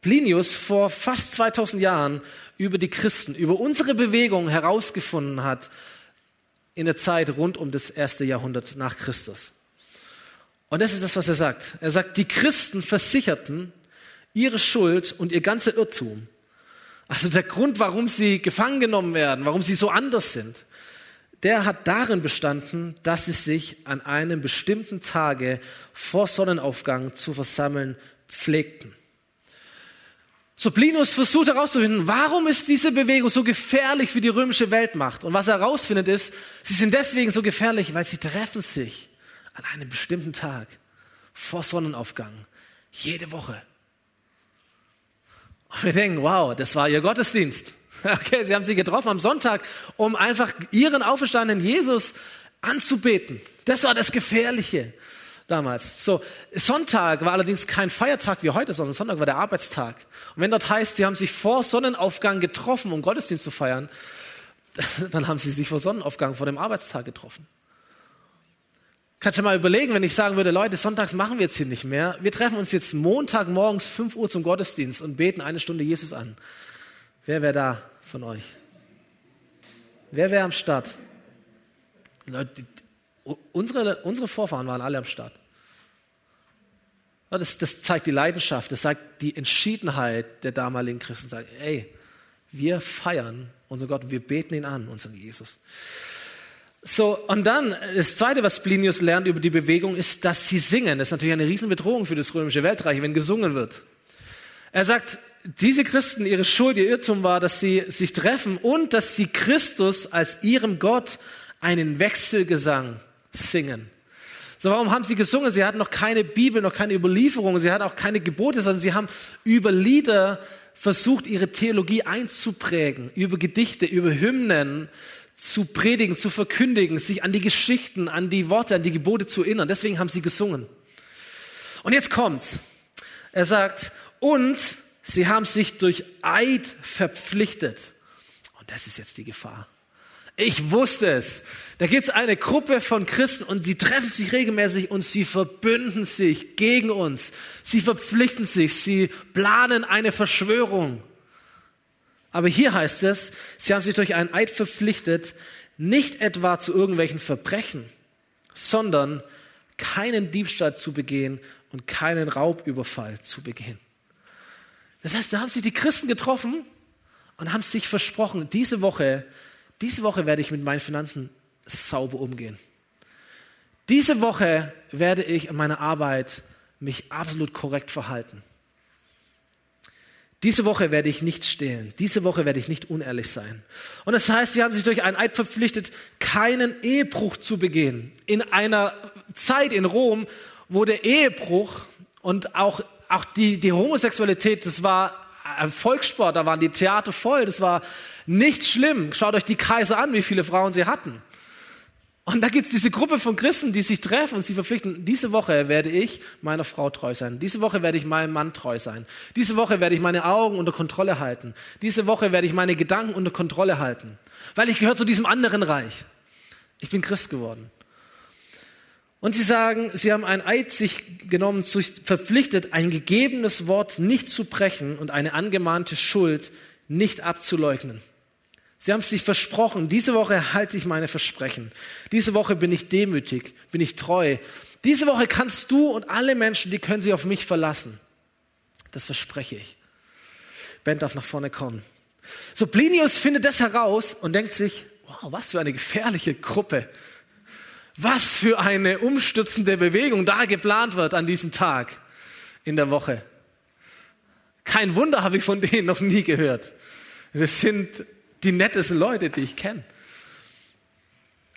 Plinius vor fast 2000 Jahren über die Christen, über unsere Bewegung herausgefunden hat in der Zeit rund um das erste Jahrhundert nach Christus. Und das ist das, was er sagt. Er sagt, die Christen versicherten, ihre Schuld und ihr ganzer Irrtum. Also der Grund, warum sie gefangen genommen werden, warum sie so anders sind, der hat darin bestanden, dass sie sich an einem bestimmten Tage vor Sonnenaufgang zu versammeln pflegten. So Plinus versucht herauszufinden, warum ist diese Bewegung so gefährlich für die römische Weltmacht? Und was er herausfindet ist, sie sind deswegen so gefährlich, weil sie treffen sich an einem bestimmten Tag vor Sonnenaufgang jede Woche und wir denken, wow, das war ihr Gottesdienst. <laughs> Okay, sie haben sie getroffen am Sonntag, um einfach ihren auferstandenen Jesus anzubeten. Das war das Gefährliche damals. So, Sonntag war allerdings kein Feiertag wie heute, sondern Sonntag war der Arbeitstag. Und wenn dort heißt, sie haben sich vor Sonnenaufgang getroffen, um Gottesdienst zu feiern, <laughs> dann haben sie sich vor Sonnenaufgang, vor dem Arbeitstag getroffen. Kannst du mal überlegen, wenn ich sagen würde, Leute, sonntags machen wir jetzt hier nicht mehr. Wir treffen uns jetzt Montagmorgens 5 Uhr zum Gottesdienst und beten eine Stunde Jesus an. Wer wäre da von euch? Wer wäre am Start? Leute, unsere, unsere Vorfahren waren alle am Start. Das, das zeigt die Leidenschaft, das zeigt die Entschiedenheit der damaligen Christen. Sagen, ey, wir feiern unseren Gott, wir beten ihn an, unseren Jesus. So, und dann, das Zweite, was Plinius lernt über die Bewegung, ist, dass sie singen. Das ist natürlich eine Riesenbedrohung für das römische Weltreich, wenn gesungen wird. Er sagt, diese Christen, ihre Schuld, ihr Irrtum war, dass sie sich treffen und dass sie Christus als ihrem Gott einen Wechselgesang singen. So, warum haben sie gesungen? Sie hatten noch keine Bibel, noch keine Überlieferung, sie hatten auch keine Gebote, sondern sie haben über Lieder versucht, ihre Theologie einzuprägen, über Gedichte, über Hymnen, zu predigen, zu verkündigen, sich an die Geschichten, an die Worte, an die Gebote zu erinnern. Deswegen haben sie gesungen. Und jetzt kommt's. Er sagt, und sie haben sich durch Eid verpflichtet. Und das ist jetzt die Gefahr. Ich wusste es. Da gibt es eine Gruppe von Christen und sie treffen sich regelmäßig und sie verbünden sich gegen uns. Sie verpflichten sich, sie planen eine Verschwörung. Aber hier heißt es, sie haben sich durch einen Eid verpflichtet, nicht etwa zu irgendwelchen Verbrechen, sondern keinen Diebstahl zu begehen und keinen Raubüberfall zu begehen. Das heißt, da haben sich die Christen getroffen und haben sich versprochen, diese Woche, diese Woche werde ich mit meinen Finanzen sauber umgehen. Diese Woche werde ich in meiner Arbeit mich absolut korrekt verhalten. Diese Woche werde ich nicht stehlen. Diese Woche werde ich nicht unehrlich sein. Und das heißt, sie haben sich durch einen Eid verpflichtet, keinen Ehebruch zu begehen. In einer Zeit in Rom, wo der Ehebruch und auch, auch die, die Homosexualität, das war ein Volkssport, da waren die Theater voll, das war nicht schlimm. Schaut euch die Kaiser an, wie viele Frauen sie hatten. Und da gibt es diese Gruppe von Christen, die sich treffen und sie verpflichten, diese Woche werde ich meiner Frau treu sein. Diese Woche werde ich meinem Mann treu sein. Diese Woche werde ich meine Augen unter Kontrolle halten. Diese Woche werde ich meine Gedanken unter Kontrolle halten. Weil ich gehöre zu diesem anderen Reich. Ich bin Christ geworden. Und sie sagen, sie haben ein Eid sich genommen, verpflichtet, ein gegebenes Wort nicht zu brechen und eine angemahnte Schuld nicht abzuleugnen. Sie haben sich versprochen, diese Woche halte ich meine Versprechen. Diese Woche bin ich demütig, bin ich treu. Diese Woche kannst du und alle Menschen, die können sich auf mich verlassen. Das verspreche ich. Ben darf nach vorne kommen. So, Plinius findet das heraus und denkt sich, wow, was für eine gefährliche Gruppe. Was für eine umstützende Bewegung da geplant wird an diesem Tag in der Woche. Kein Wunder habe ich von denen noch nie gehört. Das sind die nettesten Leute, die ich kenne.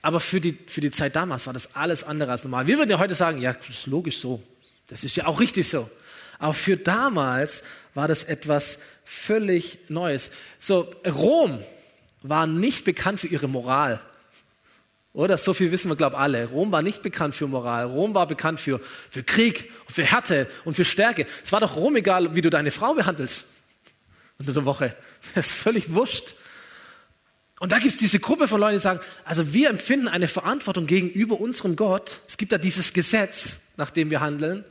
Aber für die, für die Zeit damals war das alles andere als normal. Wir würden ja heute sagen, ja, das ist logisch so. Das ist ja auch richtig so. Aber für damals war das etwas völlig Neues. So, Rom war nicht bekannt für ihre Moral. Oder? So viel wissen wir, glaube ich, alle. Rom war nicht bekannt für Moral. Rom war bekannt für, für Krieg, für Härte und für Stärke. Es war doch Rom egal, wie du deine Frau behandelst unter der Woche. Das ist völlig wurscht. Und da gibt es diese Gruppe von Leuten, die sagen, also wir empfinden eine Verantwortung gegenüber unserem Gott. Es gibt da dieses Gesetz, nach dem wir handeln.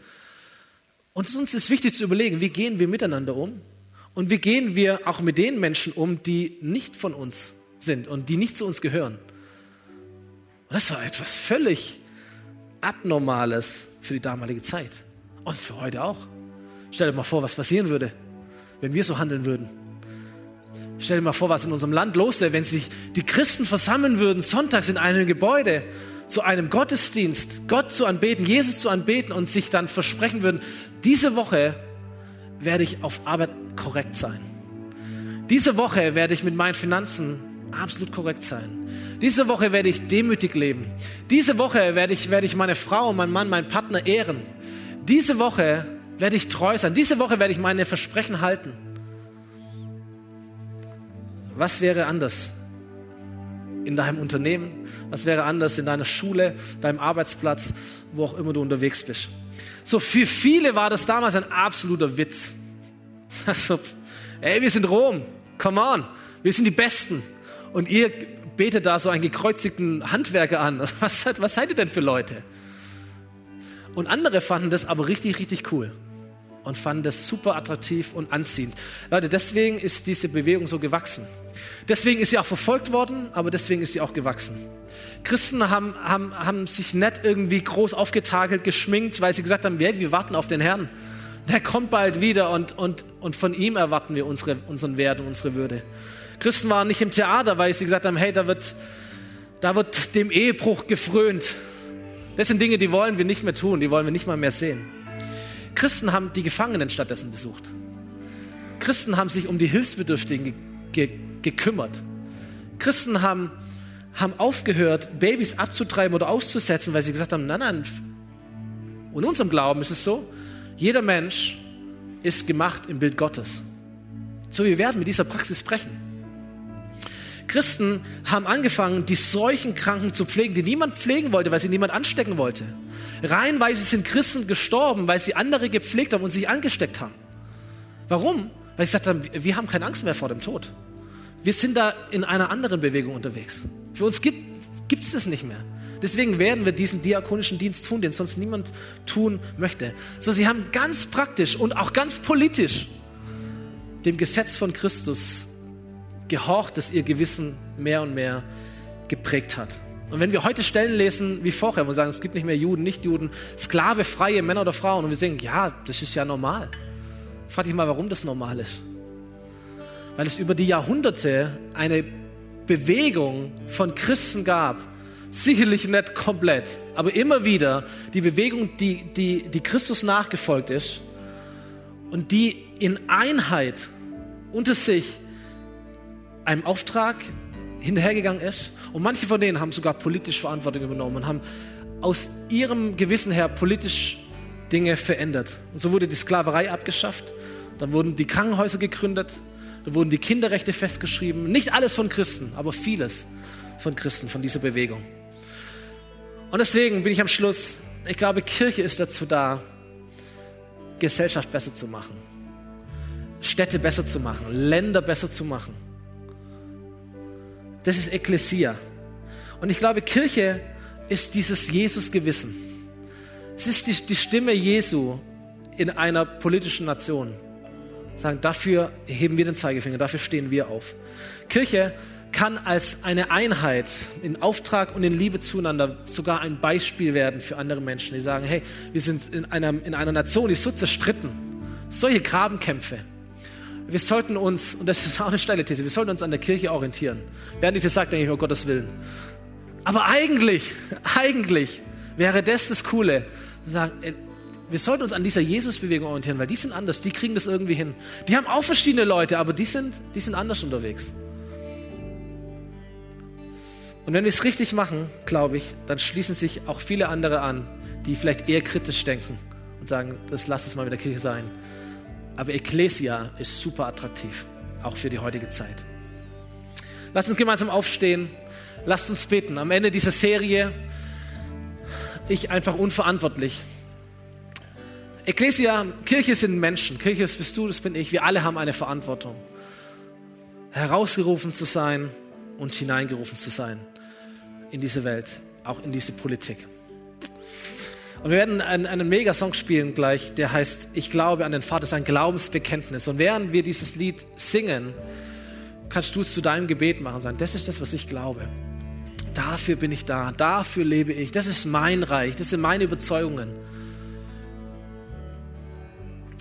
Und uns ist wichtig zu überlegen, wie gehen wir miteinander um? Und wie gehen wir auch mit den Menschen um, die nicht von uns sind und die nicht zu uns gehören? Und das war etwas völlig Abnormales für die damalige Zeit. Und für heute auch. Stell dir mal vor, was passieren würde, wenn wir so handeln würden. Stell dir mal vor, was in unserem Land los wäre, wenn sich die Christen versammeln würden, sonntags in einem Gebäude zu einem Gottesdienst, Gott zu anbeten, Jesus zu anbeten und sich dann versprechen würden, diese Woche werde ich auf Arbeit korrekt sein. Diese Woche werde ich mit meinen Finanzen absolut korrekt sein. Diese Woche werde ich demütig leben. Diese Woche werde ich, werde ich meine Frau, meinen Mann, meinen Partner ehren. Diese Woche werde ich treu sein. Diese Woche werde ich meine Versprechen halten. Was wäre anders in deinem Unternehmen? Was wäre anders in deiner Schule, deinem Arbeitsplatz, wo auch immer du unterwegs bist? So für viele war das damals ein absoluter Witz. <laughs> Also, ey, wir sind Rom, come on, wir sind die Besten. Und ihr betet da so einen gekreuzigten Handwerker an. <laughs> Was, was seid ihr denn für Leute? Und andere fanden das aber richtig, richtig cool und fanden das super attraktiv und anziehend. Leute, deswegen ist diese Bewegung so gewachsen. Deswegen ist sie auch verfolgt worden, aber deswegen ist sie auch gewachsen. Christen haben, haben, haben sich nicht irgendwie groß aufgetakelt, geschminkt, weil sie gesagt haben, wir, wir warten auf den Herrn. Der kommt bald wieder und, und, und von ihm erwarten wir unsere, unseren Wert und unsere Würde. Christen waren nicht im Theater, weil sie gesagt haben, hey, da wird, da wird dem Ehebruch gefrönt. Das sind Dinge, die wollen wir nicht mehr tun, die wollen wir nicht mal mehr sehen. Christen haben die Gefangenen stattdessen besucht. Christen haben sich um die Hilfsbedürftigen ge gekümmert. Christen haben, haben aufgehört, Babys abzutreiben oder auszusetzen, weil sie gesagt haben, nein, nein, in unserem Glauben ist es so, jeder Mensch ist gemacht im Bild Gottes. So, wir werden mit dieser Praxis brechen. Christen haben angefangen, die Seuchenkranken zu pflegen, die niemand pflegen wollte, weil sie niemand anstecken wollte. Reihenweise sind Christen gestorben, weil sie andere gepflegt haben und sich angesteckt haben. Warum? Weil sie gesagt haben, wir haben keine Angst mehr vor dem Tod. Wir sind da in einer anderen Bewegung unterwegs. Für uns gibt es das nicht mehr. Deswegen werden wir diesen diakonischen Dienst tun, den sonst niemand tun möchte. So, sie haben ganz praktisch und auch ganz politisch dem Gesetz von Christus gehorcht, das ihr Gewissen mehr und mehr geprägt hat. Und wenn wir heute Stellen lesen wie vorher, wo wir sagen, es gibt nicht mehr Juden, Nicht-Juden, Sklave, freie Männer oder Frauen, und wir denken, ja, das ist ja normal. Frag dich mal, warum das normal ist. Weil es über die Jahrhunderte eine Bewegung von Christen gab, sicherlich nicht komplett, aber immer wieder die Bewegung, die, die, die Christus nachgefolgt ist und die in Einheit unter sich einem Auftrag hinterhergegangen ist. Und manche von denen haben sogar politisch Verantwortung übernommen und haben aus ihrem Gewissen her politisch Dinge verändert. Und so wurde die Sklaverei abgeschafft, dann wurden die Krankenhäuser gegründet, dann wurden die Kinderrechte festgeschrieben. Nicht alles von Christen, aber vieles von Christen, von dieser Bewegung. Und deswegen bin ich am Schluss, ich glaube, Kirche ist dazu da, Gesellschaft besser zu machen, Städte besser zu machen, Länder besser zu machen. Das ist Ekklesia. Und ich glaube, Kirche ist dieses Jesus-Gewissen. Es ist die, die Stimme Jesu in einer politischen Nation. Sagen, dafür heben wir den Zeigefinger, dafür stehen wir auf. Kirche kann als eine Einheit in Auftrag und in Liebe zueinander sogar ein Beispiel werden für andere Menschen, die sagen, hey, wir sind in einer, in einer Nation, die ist so zerstritten. Solche Grabenkämpfe wir sollten uns, und das ist auch eine steile These, wir sollten uns an der Kirche orientieren. Während ich das sage, denke ich, um Gottes Willen. Aber eigentlich, <laughs> eigentlich wäre das das Coole, sagen, wir sollten uns an dieser Jesus-Bewegung orientieren, weil die sind anders, die kriegen das irgendwie hin. Die haben auch verschiedene Leute, aber die sind, die sind anders unterwegs. Und wenn wir es richtig machen, glaube ich, dann schließen sich auch viele andere an, die vielleicht eher kritisch denken und sagen, das lass es mal mit der Kirche sein. Aber Ecclesia ist super attraktiv, auch für die heutige Zeit. Lasst uns gemeinsam aufstehen. Lasst uns beten. Am Ende dieser Serie, ich einfach unverantwortlich. Ecclesia, Kirche sind Menschen. Kirche, das bist du, das bin ich. Wir alle haben eine Verantwortung. Herausgerufen zu sein und hineingerufen zu sein in diese Welt, auch in diese Politik. Und wir werden einen, einen Megasong spielen gleich, der heißt Ich glaube an den Vater, das ist ein Glaubensbekenntnis. Und während wir dieses Lied singen, kannst du es zu deinem Gebet machen, sagen, das ist das, was ich glaube. Dafür bin ich da, dafür lebe ich, das ist mein Reich, das sind meine Überzeugungen.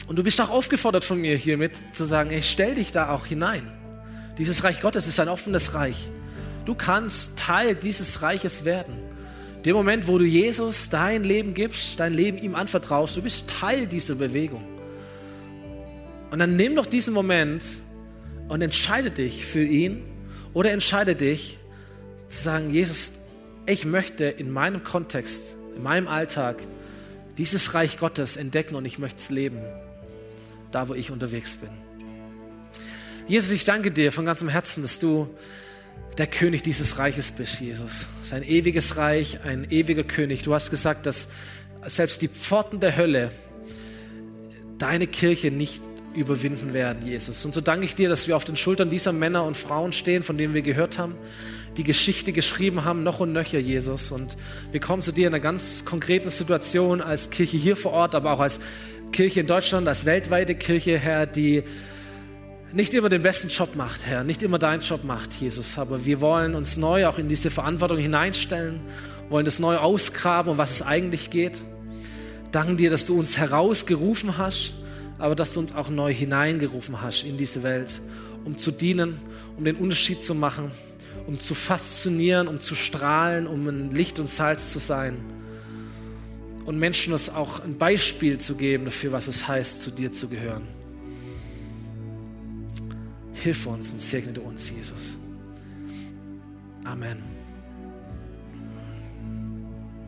Und du bist auch aufgefordert von mir hiermit zu sagen, ich stell dich da auch hinein. Dieses Reich Gottes ist ein offenes Reich. Du kannst Teil dieses Reiches werden. Dem Moment, wo du Jesus dein Leben gibst, dein Leben ihm anvertraust, du bist Teil dieser Bewegung. Und dann nimm doch diesen Moment und entscheide dich für ihn oder entscheide dich zu sagen, Jesus, ich möchte in meinem Kontext, in meinem Alltag dieses Reich Gottes entdecken und ich möchte es leben, da wo ich unterwegs bin. Jesus, ich danke dir von ganzem Herzen, dass du der König dieses Reiches bist, Jesus. Sein ewiges Reich, ein ewiger König. Du hast gesagt, dass selbst die Pforten der Hölle deine Kirche nicht überwinden werden, Jesus. Und so danke ich dir, dass wir auf den Schultern dieser Männer und Frauen stehen, von denen wir gehört haben, die Geschichte geschrieben haben, noch und nöcher, Jesus. Und wir kommen zu dir in einer ganz konkreten Situation als Kirche hier vor Ort, aber auch als Kirche in Deutschland, als weltweite Kirche, Herr, die nicht immer den besten Job macht, Herr, nicht immer deinen Job macht, Jesus, aber wir wollen uns neu auch in diese Verantwortung hineinstellen, wollen das neu ausgraben, um was es eigentlich geht. Danken dir, dass du uns herausgerufen hast, aber dass du uns auch neu hineingerufen hast in diese Welt, um zu dienen, um den Unterschied zu machen, um zu faszinieren, um zu strahlen, um ein Licht und Salz zu sein und Menschen das auch ein Beispiel zu geben dafür, was es heißt, zu dir zu gehören. Hilf uns und segne uns, Jesus. Amen.